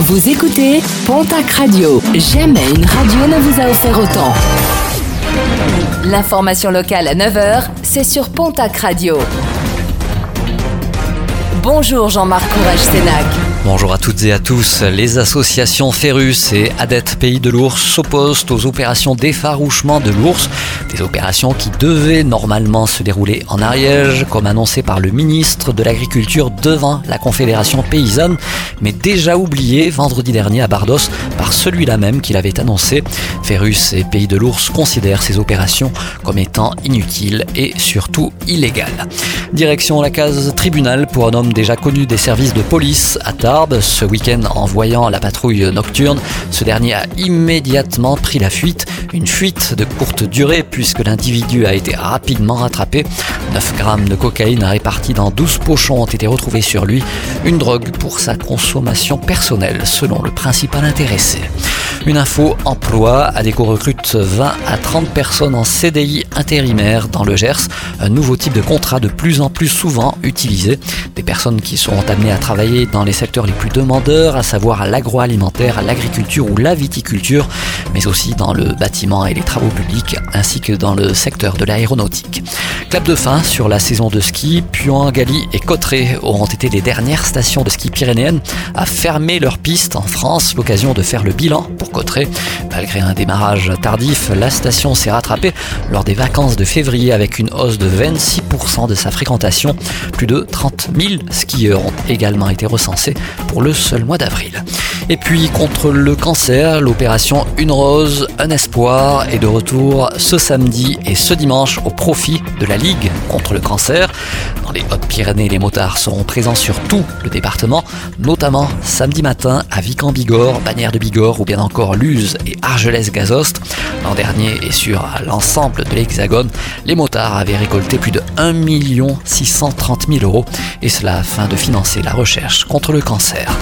Vous écoutez Pontac Radio. Jamais une radio ne vous a offert autant. L'information locale à 9h, c'est sur Pontac Radio. Bonjour Jean-Marc Courage Sénac. Bonjour à toutes et à tous. Les associations Ferrus et ADET Pays de l'Ours s'opposent aux opérations d'effarouchement de l'ours, des opérations qui devaient normalement se dérouler en Ariège, comme annoncé par le ministre de l'Agriculture devant la Confédération paysanne, mais déjà oublié vendredi dernier à Bardos par celui-là même qui l'avait annoncé. Ferrus et Pays de l'Ours considèrent ces opérations comme étant inutiles et surtout illégales. Direction la case tribunal pour un homme déjà connu des services de police à Tarbes. Ce week-end, en voyant la patrouille nocturne, ce dernier a immédiatement pris la fuite. Une fuite de courte durée puisque l'individu a été rapidement rattrapé. 9 grammes de cocaïne répartis dans 12 pochons ont été retrouvés sur lui. Une drogue pour sa consommation personnelle selon le principal intéressé. Une info emploi. ADECO recrute 20 à 30 personnes en CDI intérimaire dans le Gers. Un nouveau type de contrat de plus en plus souvent utilisé. Des personnes qui seront amenées à travailler dans les secteurs les plus demandeurs, à savoir l'agroalimentaire, l'agriculture ou la viticulture, mais aussi dans le bâtiment et les travaux publics, ainsi que dans le secteur de l'aéronautique. Clap de fin sur la saison de ski. Puan, Gali et Cotteret auront été les dernières stations de ski pyrénéennes à fermer leurs pistes en France. L'occasion de faire le bilan pour Cotteret. Malgré un démarrage tardif, la station s'est rattrapée lors des vacances de février avec une hausse de 26% de sa fréquentation. Plus de 30 000 skieurs ont également été recensés pour le seul mois d'avril. Et puis contre le cancer, l'opération Une Rose, un espoir est de retour ce samedi et ce dimanche au profit de la Ligue contre le cancer. Dans les Hautes-Pyrénées, les motards seront présents sur tout le département, notamment samedi matin à Vic-en-Bigorre, Bagnères de Bigorre ou bien encore Luz et Argelès-Gazost. L'an dernier et sur l'ensemble de l'Hexagone, les motards avaient récolté plus de 1 630 000 euros et cela afin de financer la recherche contre le cancer.